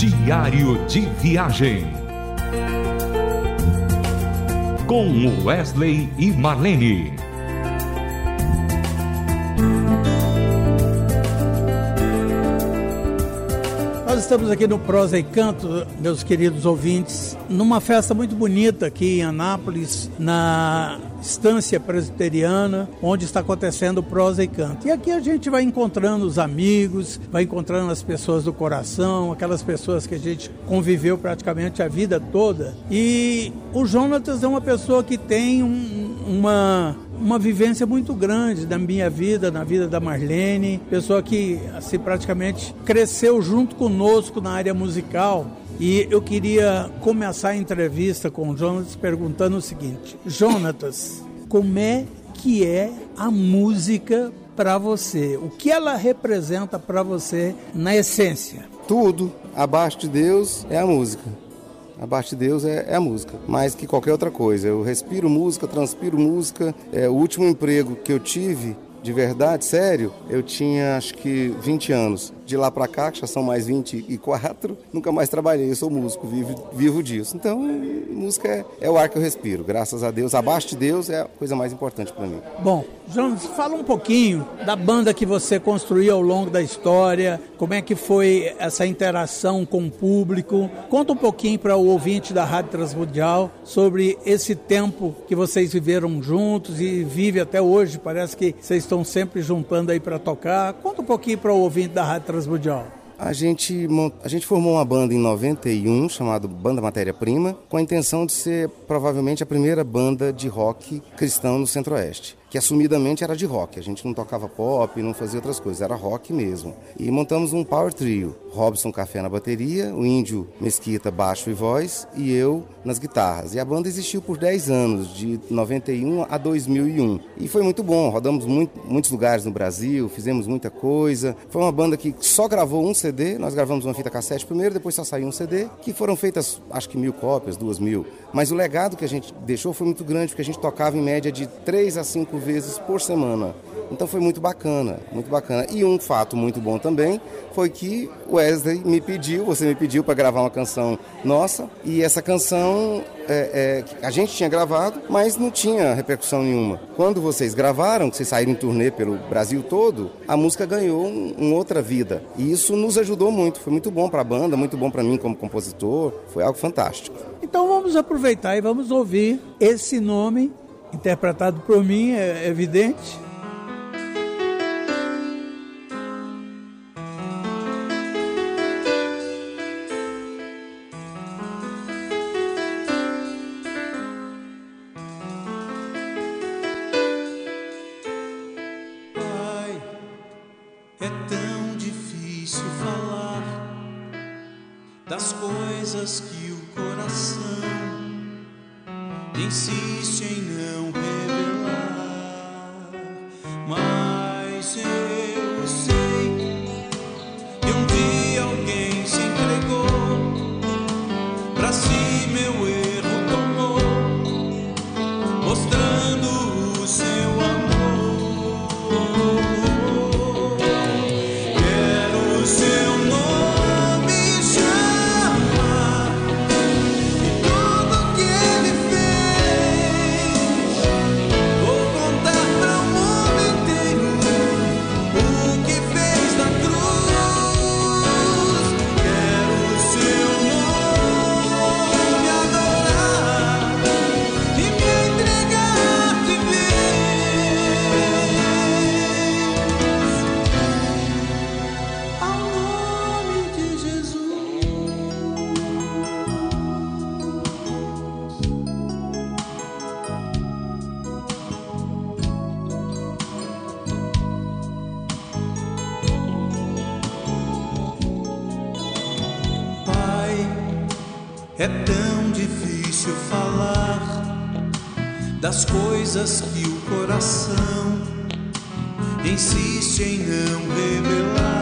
Diário de Viagem. Com Wesley e Marlene. Estamos aqui no Prosa e Canto, meus queridos ouvintes, numa festa muito bonita aqui em Anápolis, na estância presbiteriana, onde está acontecendo prosa e canto. E aqui a gente vai encontrando os amigos, vai encontrando as pessoas do coração, aquelas pessoas que a gente conviveu praticamente a vida toda. E o Jonatas é uma pessoa que tem um, uma uma vivência muito grande da minha vida, na vida da Marlene, pessoa que assim praticamente cresceu junto conosco na área musical. E eu queria começar a entrevista com o Jonatas perguntando o seguinte: Jonatas, como é que é a música para você? O que ela representa para você na essência? Tudo abaixo de Deus é a música. Abaixo de Deus é, é, a música, mais que qualquer outra coisa. Eu respiro música, transpiro música. É, o último emprego que eu tive, de verdade, sério, eu tinha acho que 20 anos de lá para cá, que já são mais 24, nunca mais trabalhei, eu sou músico, vivo, vivo disso. Então, música é, é, o ar que eu respiro, graças a Deus. Abaixo de Deus é a coisa mais importante para mim. Bom, Jonas, fala um pouquinho da banda que você construiu ao longo da história, como é que foi essa interação com o público. Conta um pouquinho para o ouvinte da Rádio Transmundial sobre esse tempo que vocês viveram juntos e vive até hoje. Parece que vocês estão sempre juntando aí para tocar. Conta um pouquinho para o ouvinte da Rádio Transmundial? A gente, a gente formou uma banda em 91, chamada Banda Matéria Prima, com a intenção de ser provavelmente a primeira banda de rock cristão no Centro-Oeste que assumidamente era de rock. A gente não tocava pop, não fazia outras coisas, era rock mesmo. E montamos um power trio. Robson Café na bateria, o Índio Mesquita baixo e voz e eu nas guitarras. E a banda existiu por 10 anos, de 91 a 2001. E foi muito bom, rodamos muito, muitos lugares no Brasil, fizemos muita coisa. Foi uma banda que só gravou um CD, nós gravamos uma fita cassete primeiro, depois só saiu um CD, que foram feitas acho que mil cópias, duas mil. Mas o legado que a gente deixou foi muito grande, porque a gente tocava em média de 3 a 5 vezes por semana. Então foi muito bacana, muito bacana. E um fato muito bom também foi que Wesley me pediu, você me pediu para gravar uma canção nossa, e essa canção é, é, a gente tinha gravado, mas não tinha repercussão nenhuma. Quando vocês gravaram, que vocês saíram em turnê pelo Brasil todo, a música ganhou uma um outra vida. E isso nos ajudou muito, foi muito bom para a banda, muito bom para mim como compositor, foi algo fantástico. Então vamos aproveitar e vamos ouvir esse nome interpretado por mim, é evidente. É tão difícil falar das coisas que o coração insiste em é tão difícil falar das coisas que o coração insiste em não revelar.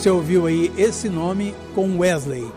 Você ouviu aí esse nome com Wesley.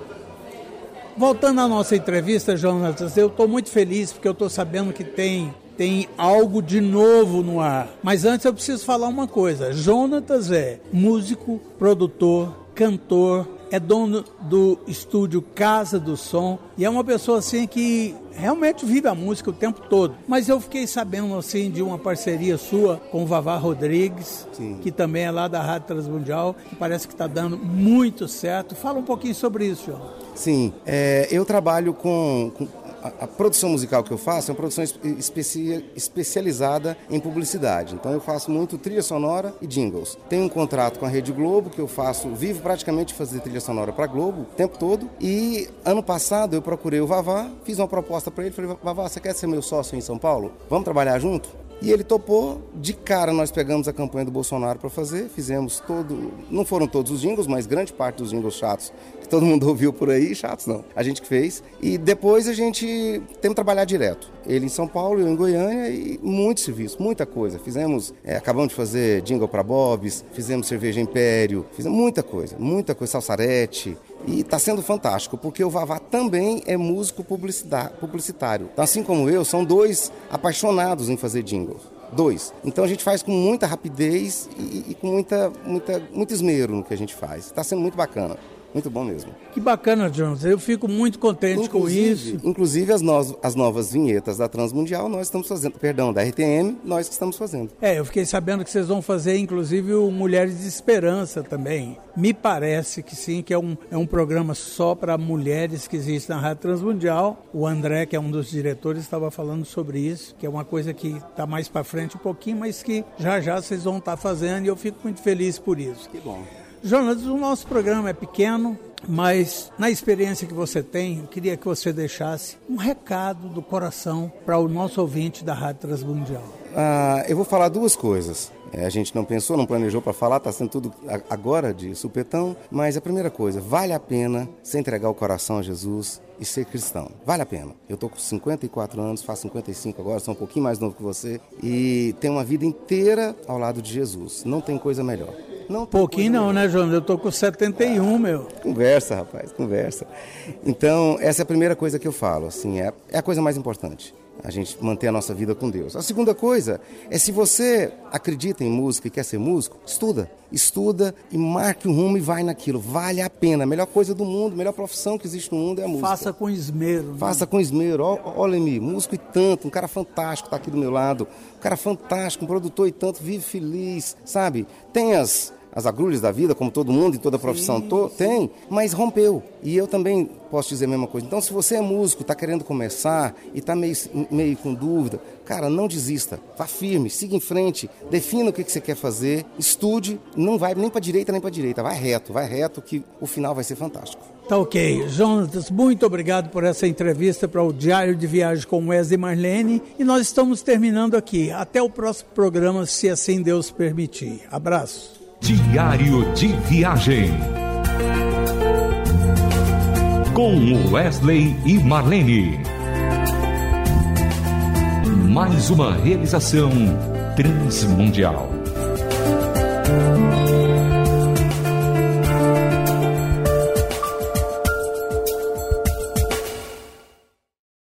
Voltando à nossa entrevista, Jonas, eu estou muito feliz porque eu estou sabendo que tem tem algo de novo no ar. Mas antes eu preciso falar uma coisa. Jonatas é músico, produtor, cantor, é dono do estúdio Casa do Som e é uma pessoa assim que realmente vive a música o tempo todo. Mas eu fiquei sabendo assim de uma parceria sua com o Vavá Rodrigues, Sim. que também é lá da Rádio Transmundial, que parece que está dando muito certo. Fala um pouquinho sobre isso, João. Sim, é, eu trabalho com, com a, produção musical que eu faço é uma produção especi, especializada em publicidade. Então eu faço muito trilha sonora e jingles. Tenho um contrato com a Rede Globo que eu faço, vivo praticamente fazer trilha sonora para Globo o tempo todo. E ano passado eu procurei o Vavá, fiz uma proposta para ele, falei: "Vavá, você quer ser meu sócio em São Paulo? Vamos trabalhar junto?" E ele topou. De cara, nós pegamos a campanha do Bolsonaro para fazer, fizemos todo. Não foram todos os jingles, mas grande parte dos jingles chatos que todo mundo ouviu por aí, chatos não. A gente que fez. E depois a gente tem que trabalhar direto. Ele em São Paulo, eu em Goiânia e muito serviço, muita coisa. Fizemos, é, acabamos de fazer jingle para Bob's, fizemos cerveja Império, fizemos muita coisa, muita coisa, salsarete. E está sendo fantástico, porque o Vavá também é músico publicitário. Então, assim como eu, são dois apaixonados em fazer jingles. Dois. Então a gente faz com muita rapidez e, e com muita, muita, muito esmero no que a gente faz. Está sendo muito bacana. Muito bom mesmo. Que bacana, Jones. Eu fico muito contente inclusive, com isso. Inclusive as, no, as novas vinhetas da Transmundial nós estamos fazendo, perdão, da RTM, nós que estamos fazendo. É, eu fiquei sabendo que vocês vão fazer, inclusive, o Mulheres de Esperança também. Me parece que sim, que é um, é um programa só para mulheres que existe na Rádio Transmundial. O André, que é um dos diretores, estava falando sobre isso, que é uma coisa que está mais para frente um pouquinho, mas que já já vocês vão estar tá fazendo e eu fico muito feliz por isso. Que bom. Jonas, o nosso programa é pequeno, mas na experiência que você tem, eu queria que você deixasse um recado do coração para o nosso ouvinte da Rádio Transmundial. Ah, eu vou falar duas coisas. É, a gente não pensou, não planejou para falar, está sendo tudo agora de supetão. Mas a primeira coisa, vale a pena se entregar o coração a Jesus e ser cristão. Vale a pena. Eu estou com 54 anos, faço 55 agora, sou um pouquinho mais novo que você e tenho uma vida inteira ao lado de Jesus. Não tem coisa melhor. Não Pouquinho não, né, João? Eu tô com 71, ah, meu. Conversa, rapaz, conversa. Então, essa é a primeira coisa que eu falo, assim, é, é a coisa mais importante. A gente manter a nossa vida com Deus. A segunda coisa é se você acredita em música e quer ser músico, estuda. Estuda e marque um rumo e vai naquilo. Vale a pena. A melhor coisa do mundo, a melhor profissão que existe no mundo é a música. Faça com esmero. Né? Faça com esmero. Olha, me músico e tanto, um cara fantástico está aqui do meu lado. Um cara fantástico, um produtor e tanto, vive feliz, sabe? Tem as as agrulhas da vida, como todo mundo e toda profissão sim, to, sim. tem, mas rompeu. E eu também posso dizer a mesma coisa. Então, se você é músico, está querendo começar e está meio, meio com dúvida, cara, não desista. Vá firme, siga em frente, defina o que, que você quer fazer, estude, não vai nem para direita nem para direita, vai reto, vai reto que o final vai ser fantástico. Tá ok. Jonatas, muito obrigado por essa entrevista para o Diário de Viagem com Wesley Marlene. E nós estamos terminando aqui. Até o próximo programa, se assim Deus permitir. Abraço. Diário de Viagem. Com Wesley e Marlene. Mais uma realização transmundial.